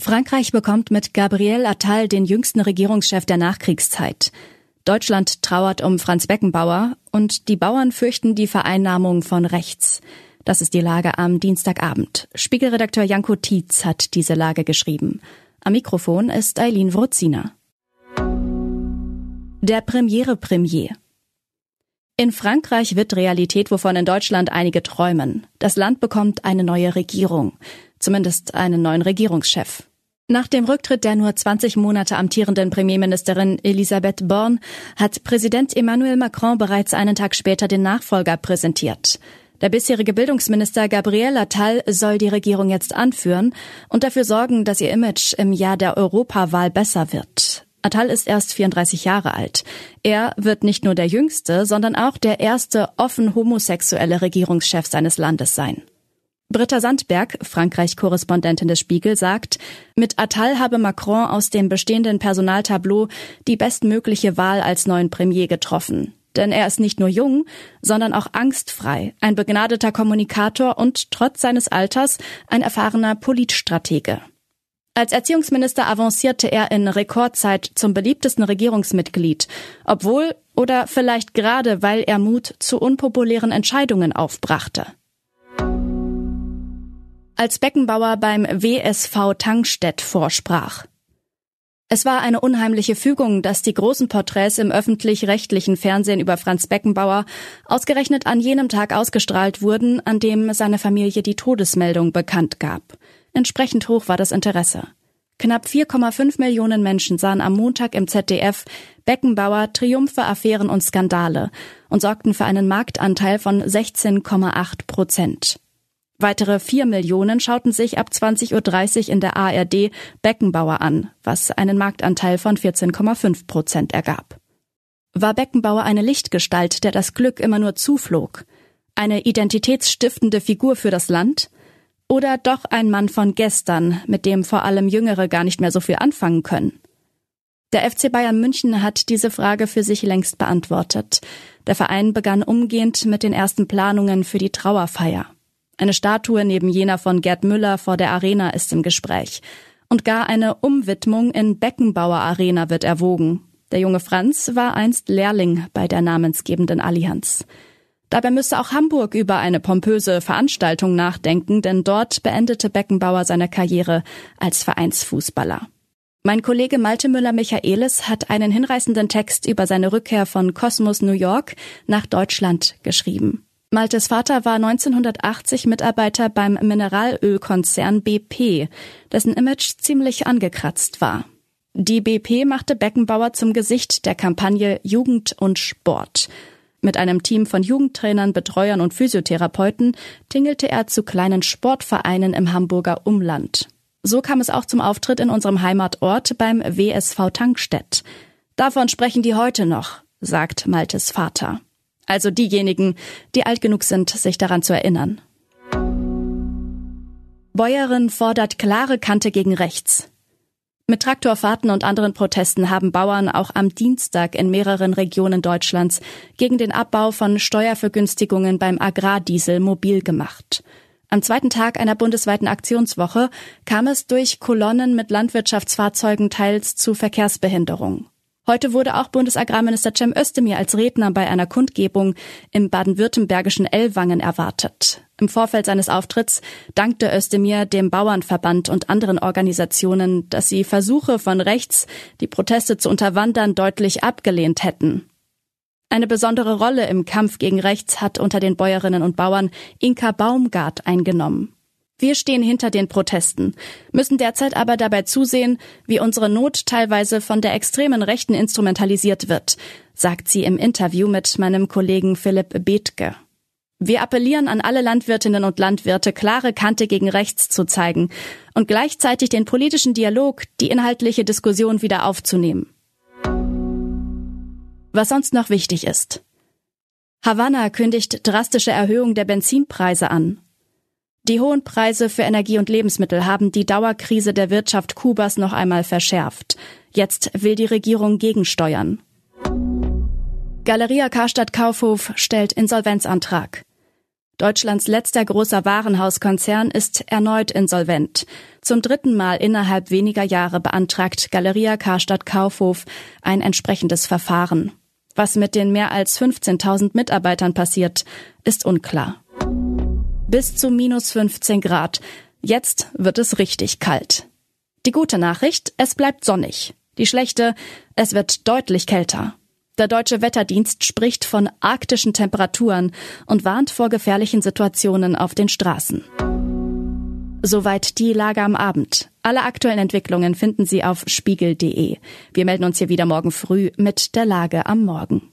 Frankreich bekommt mit Gabriel Attal den jüngsten Regierungschef der Nachkriegszeit. Deutschland trauert um Franz Beckenbauer und die Bauern fürchten die Vereinnahmung von rechts. Das ist die Lage am Dienstagabend. Spiegelredakteur Janko Tietz hat diese Lage geschrieben. Am Mikrofon ist Eileen Wrozina. Der Premiere Premier. In Frankreich wird Realität, wovon in Deutschland einige träumen. Das Land bekommt eine neue Regierung. Zumindest einen neuen Regierungschef. Nach dem Rücktritt der nur 20 Monate amtierenden Premierministerin Elisabeth Born hat Präsident Emmanuel Macron bereits einen Tag später den Nachfolger präsentiert. Der bisherige Bildungsminister Gabriel Attal soll die Regierung jetzt anführen und dafür sorgen, dass ihr Image im Jahr der Europawahl besser wird. Attal ist erst 34 Jahre alt. Er wird nicht nur der jüngste, sondern auch der erste offen homosexuelle Regierungschef seines Landes sein. Britta Sandberg, Frankreich-Korrespondentin des Spiegel, sagt, mit Attal habe Macron aus dem bestehenden Personaltableau die bestmögliche Wahl als neuen Premier getroffen. Denn er ist nicht nur jung, sondern auch angstfrei, ein begnadeter Kommunikator und trotz seines Alters ein erfahrener Politstratege. Als Erziehungsminister avancierte er in Rekordzeit zum beliebtesten Regierungsmitglied, obwohl oder vielleicht gerade weil er Mut zu unpopulären Entscheidungen aufbrachte als Beckenbauer beim WSV Tankstedt vorsprach. Es war eine unheimliche Fügung, dass die großen Porträts im öffentlich-rechtlichen Fernsehen über Franz Beckenbauer ausgerechnet an jenem Tag ausgestrahlt wurden, an dem seine Familie die Todesmeldung bekannt gab. Entsprechend hoch war das Interesse. Knapp 4,5 Millionen Menschen sahen am Montag im ZDF Beckenbauer Triumphe, Affären und Skandale und sorgten für einen Marktanteil von 16,8 Prozent. Weitere vier Millionen schauten sich ab 20.30 Uhr in der ARD Beckenbauer an, was einen Marktanteil von 14,5 Prozent ergab. War Beckenbauer eine Lichtgestalt, der das Glück immer nur zuflog? Eine identitätsstiftende Figur für das Land? Oder doch ein Mann von gestern, mit dem vor allem Jüngere gar nicht mehr so viel anfangen können? Der FC Bayern München hat diese Frage für sich längst beantwortet. Der Verein begann umgehend mit den ersten Planungen für die Trauerfeier. Eine Statue neben jener von Gerd Müller vor der Arena ist im Gespräch. Und gar eine Umwidmung in Beckenbauer Arena wird erwogen. Der junge Franz war einst Lehrling bei der namensgebenden Allianz. Dabei müsse auch Hamburg über eine pompöse Veranstaltung nachdenken, denn dort beendete Beckenbauer seine Karriere als Vereinsfußballer. Mein Kollege Malte Müller-Michaelis hat einen hinreißenden Text über seine Rückkehr von Kosmos New York nach Deutschland geschrieben. Maltes Vater war 1980 Mitarbeiter beim Mineralölkonzern BP, dessen Image ziemlich angekratzt war. Die BP machte Beckenbauer zum Gesicht der Kampagne Jugend und Sport. Mit einem Team von Jugendtrainern, Betreuern und Physiotherapeuten tingelte er zu kleinen Sportvereinen im Hamburger Umland. So kam es auch zum Auftritt in unserem Heimatort beim WSV Tankstedt. Davon sprechen die heute noch, sagt Maltes Vater also diejenigen, die alt genug sind, sich daran zu erinnern. Bäuerin fordert klare Kante gegen rechts. Mit Traktorfahrten und anderen Protesten haben Bauern auch am Dienstag in mehreren Regionen Deutschlands gegen den Abbau von Steuervergünstigungen beim Agrardiesel mobil gemacht. Am zweiten Tag einer bundesweiten Aktionswoche kam es durch Kolonnen mit Landwirtschaftsfahrzeugen teils zu Verkehrsbehinderung. Heute wurde auch Bundesagrarminister Cem Özdemir als Redner bei einer Kundgebung im baden-württembergischen Ellwangen erwartet. Im Vorfeld seines Auftritts dankte Özdemir dem Bauernverband und anderen Organisationen, dass sie Versuche von rechts, die Proteste zu unterwandern, deutlich abgelehnt hätten. Eine besondere Rolle im Kampf gegen rechts hat unter den Bäuerinnen und Bauern Inka Baumgart eingenommen. Wir stehen hinter den Protesten, müssen derzeit aber dabei zusehen, wie unsere Not teilweise von der extremen Rechten instrumentalisiert wird, sagt sie im Interview mit meinem Kollegen Philipp Bethke. Wir appellieren an alle Landwirtinnen und Landwirte, klare Kante gegen rechts zu zeigen und gleichzeitig den politischen Dialog, die inhaltliche Diskussion wieder aufzunehmen. Was sonst noch wichtig ist. Havanna kündigt drastische Erhöhung der Benzinpreise an die hohen Preise für Energie und Lebensmittel haben die Dauerkrise der Wirtschaft Kubas noch einmal verschärft. Jetzt will die Regierung gegensteuern. Galeria Karstadt Kaufhof stellt Insolvenzantrag. Deutschlands letzter großer Warenhauskonzern ist erneut insolvent. Zum dritten Mal innerhalb weniger Jahre beantragt Galeria Karstadt Kaufhof ein entsprechendes Verfahren. Was mit den mehr als 15.000 Mitarbeitern passiert, ist unklar. Bis zu minus 15 Grad. Jetzt wird es richtig kalt. Die gute Nachricht, es bleibt sonnig. Die schlechte, es wird deutlich kälter. Der deutsche Wetterdienst spricht von arktischen Temperaturen und warnt vor gefährlichen Situationen auf den Straßen. Soweit die Lage am Abend. Alle aktuellen Entwicklungen finden Sie auf spiegel.de. Wir melden uns hier wieder morgen früh mit der Lage am Morgen.